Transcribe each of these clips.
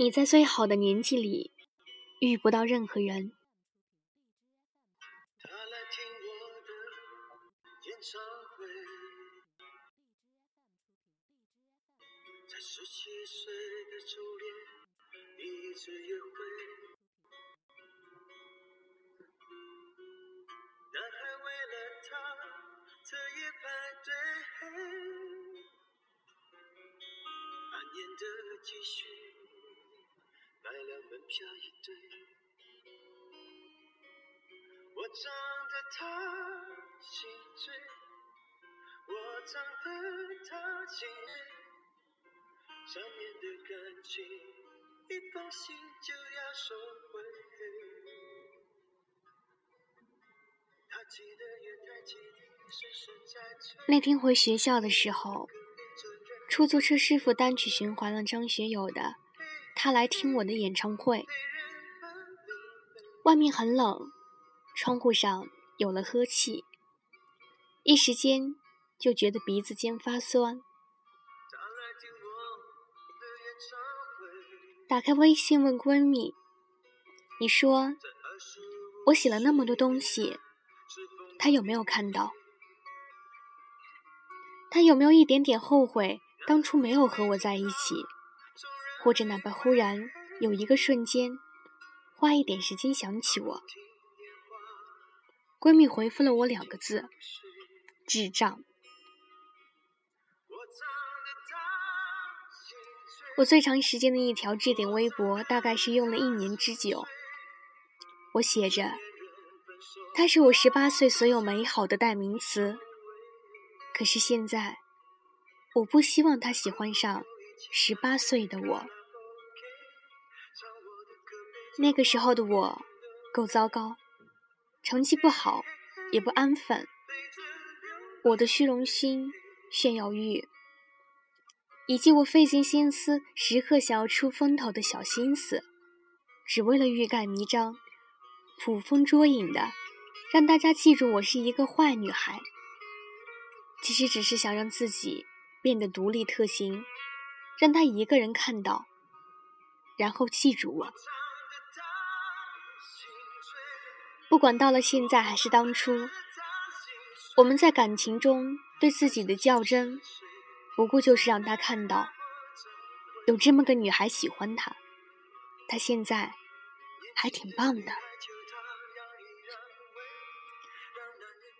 你在最好的年纪里遇不到任何人。十七岁的初恋，第一次约会，男孩为了她彻夜排队，买了门票一对，我唱得他心醉，我唱得他心累。上面的感情，一封信就要收回。那天回学校的时候，出租车师傅单曲循环了张学友的《他来听我的演唱会》。外面很冷，窗户上有了呵气，一时间就觉得鼻子尖发酸。打开微信问闺蜜：“你说我写了那么多东西，他有没有看到？他有没有一点点后悔当初没有和我在一起？或者哪怕忽然有一个瞬间，花一点时间想起我？”闺蜜回复了我两个字：“智障。”我最长时间的一条置顶微博，大概是用了一年之久。我写着：“他是我十八岁所有美好的代名词。”可是现在，我不希望他喜欢上十八岁的我。那个时候的我，够糟糕，成绩不好，也不安分。我的虚荣心、炫耀欲。以及我费尽心思、时刻想要出风头的小心思，只为了欲盖弥彰、捕风捉影的，让大家记住我是一个坏女孩。其实只是想让自己变得独立特行，让他一个人看到，然后记住我。不管到了现在还是当初，我们在感情中对自己的较真。不过就是让他看到，有这么个女孩喜欢他，他现在还挺棒的。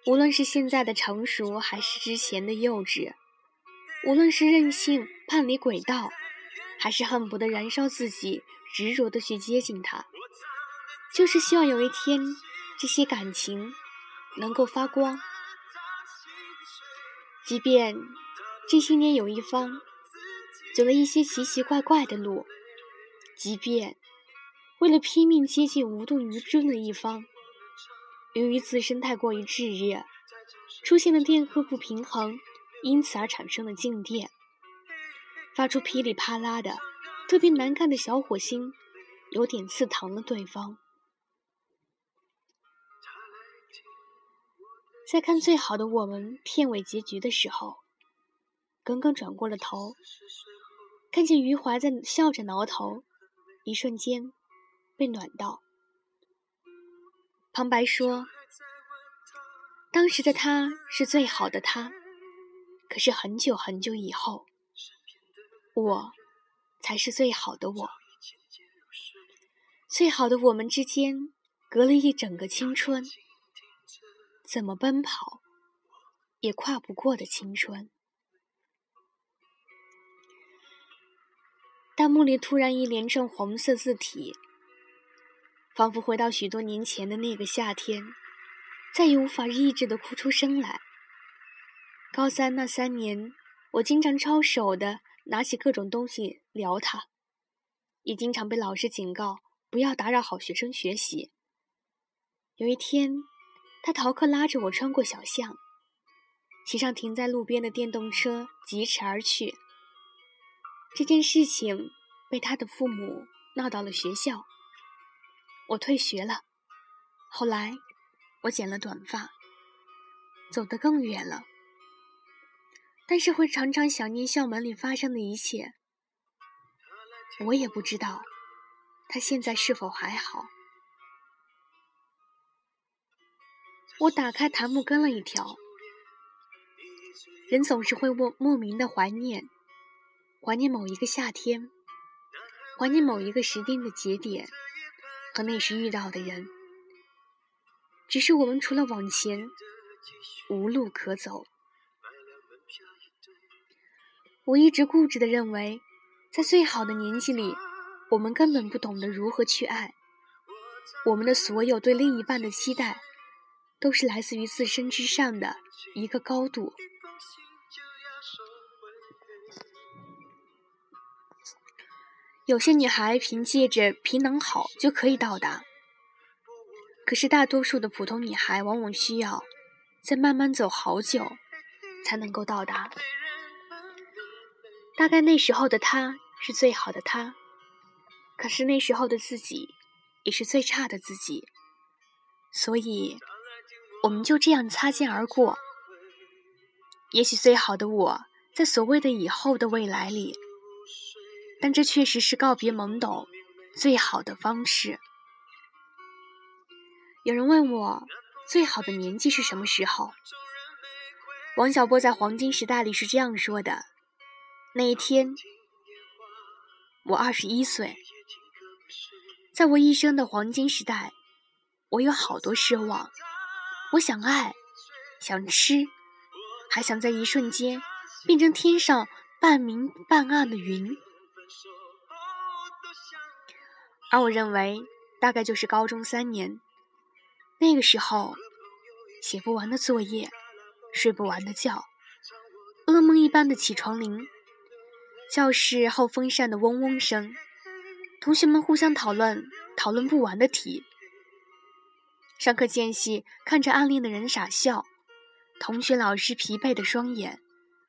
无论是现在的成熟，还是之前的幼稚；无论是任性叛离轨道，还是恨不得燃烧自己，执着的去接近他，就是希望有一天，这些感情能够发光，即便。这些年，有一方走了一些奇奇怪怪的路，即便为了拼命接近无动于衷的一方，由于自身太过于炙热，出现了电荷不平衡，因此而产生了静电，发出噼里啪啦的特别难看的小火星，有点刺疼了对方。在看《最好的我们》片尾结局的时候。刚刚转过了头，看见余华在笑着挠头，一瞬间被暖到。旁白说：“当时的他是最好的他，可是很久很久以后，我才是最好的我。最好的我们之间隔了一整个青春，怎么奔跑也跨不过的青春。”弹幕里突然一连串红色字体，仿佛回到许多年前的那个夏天，再也无法抑制的哭出声来。高三那三年，我经常抄手的拿起各种东西撩他，也经常被老师警告不要打扰好学生学习。有一天，他逃课拉着我穿过小巷，骑上停在路边的电动车疾驰而去。这件事情被他的父母闹到了学校，我退学了。后来我剪了短发，走得更远了。但是会常常想念校门里发生的一切。我也不知道他现在是否还好？我打开弹幕跟了一条，人总是会莫莫名的怀念，怀念某一个夏天，怀念某一个时间的节点和那时遇到的人。只是我们除了往前，无路可走。我一直固执的认为，在最好的年纪里，我们根本不懂得如何去爱。我们的所有对另一半的期待，都是来自于自身之上的一个高度。有些女孩凭借着皮囊好就可以到达，可是大多数的普通女孩往往需要再慢慢走好久，才能够到达。大概那时候的他是最好的他，可是那时候的自己也是最差的自己，所以我们就这样擦肩而过。也许最好的我在所谓的以后的未来里，但这确实是告别懵懂最好的方式。有人问我最好的年纪是什么时候？王小波在《黄金时代》里是这样说的。那一天，我二十一岁，在我一生的黄金时代，我有好多奢望。我想爱，想吃，还想在一瞬间变成天上半明半暗的云。而我认为，大概就是高中三年，那个时候，写不完的作业，睡不完的觉，噩梦一般的起床铃。教室后风扇的嗡嗡声，同学们互相讨论，讨论不完的题。上课间隙，看着暗恋的人傻笑，同学老师疲惫的双眼，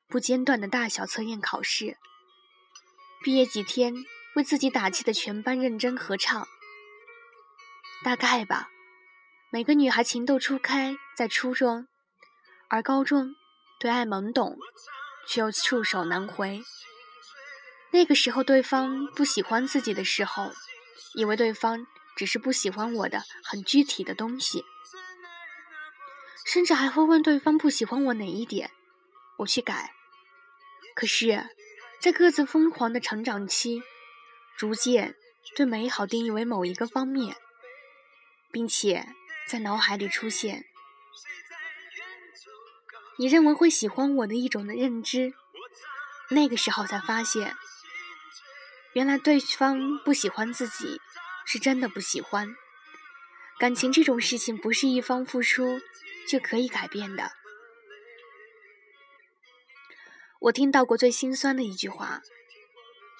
不间断的大小测验考试。毕业几天，为自己打气的全班认真合唱。大概吧，每个女孩情窦初开在初中，而高中对爱懵懂，却又触手难回。那个时候，对方不喜欢自己的时候，以为对方只是不喜欢我的很具体的东西，甚至还会问对方不喜欢我哪一点，我去改。可是，在各自疯狂的成长期，逐渐对美好定义为某一个方面，并且在脑海里出现你认为会喜欢我的一种的认知，那个时候才发现。原来对方不喜欢自己，是真的不喜欢。感情这种事情，不是一方付出就可以改变的。我听到过最心酸的一句话，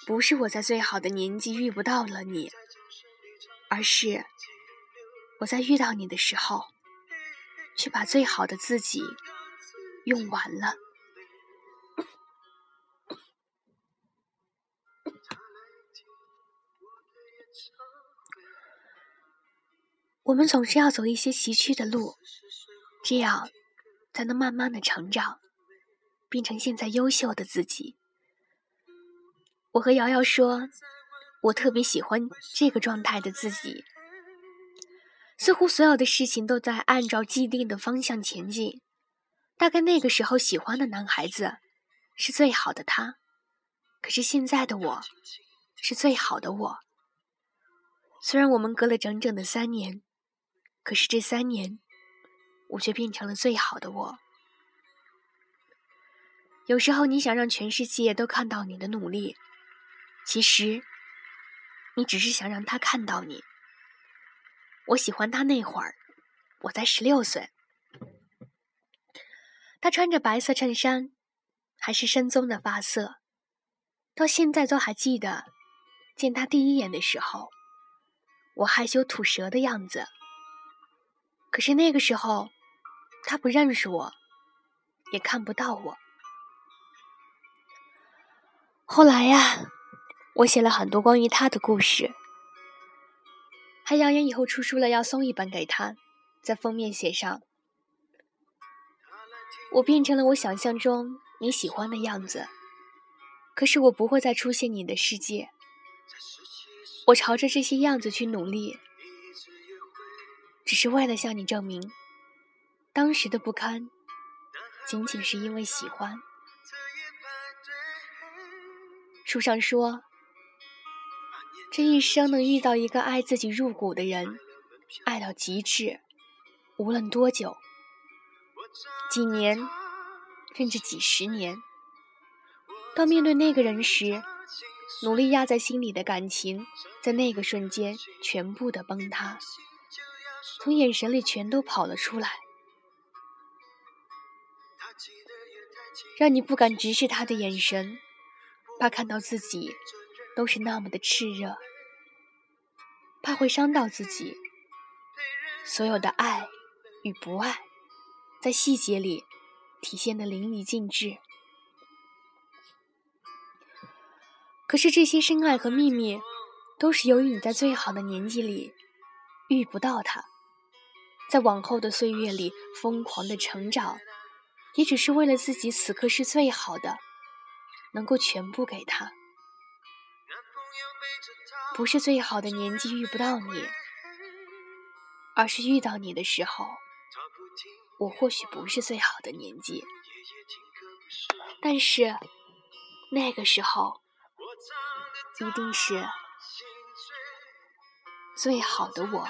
不是我在最好的年纪遇不到了你，而是我在遇到你的时候，却把最好的自己用完了。我们总是要走一些崎岖的路，这样才能慢慢的成长，变成现在优秀的自己。我和瑶瑶说，我特别喜欢这个状态的自己，似乎所有的事情都在按照既定的方向前进。大概那个时候喜欢的男孩子是最好的他，可是现在的我是最好的我。虽然我们隔了整整的三年。可是这三年，我却变成了最好的我。有时候你想让全世界都看到你的努力，其实你只是想让他看到你。我喜欢他那会儿，我才十六岁，他穿着白色衬衫，还是深棕的发色，到现在都还记得见他第一眼的时候，我害羞吐舌的样子。可是那个时候，他不认识我，也看不到我。后来呀，我写了很多关于他的故事，还扬言以后出书了要送一本给他，在封面写上：“我变成了我想象中你喜欢的样子，可是我不会再出现你的世界。我朝着这些样子去努力，只是为了向你证明，当时的不堪，仅仅是因为喜欢。书上说，这一生能遇到一个爱自己入骨的人，爱到极致，无论多久，几年，甚至几十年，到面对那个人时。努力压在心里的感情，在那个瞬间全部的崩塌，从眼神里全都跑了出来，让你不敢直视他的眼神，怕看到自己都是那么的炽热，怕会伤到自己。所有的爱与不爱，在细节里体现的淋漓尽致。可是这些深爱和秘密，都是由于你在最好的年纪里遇不到他，在往后的岁月里疯狂的成长，也只是为了自己此刻是最好的，能够全部给他。不是最好的年纪遇不到你，而是遇到你的时候，我或许不是最好的年纪，但是那个时候。一定是最好的我。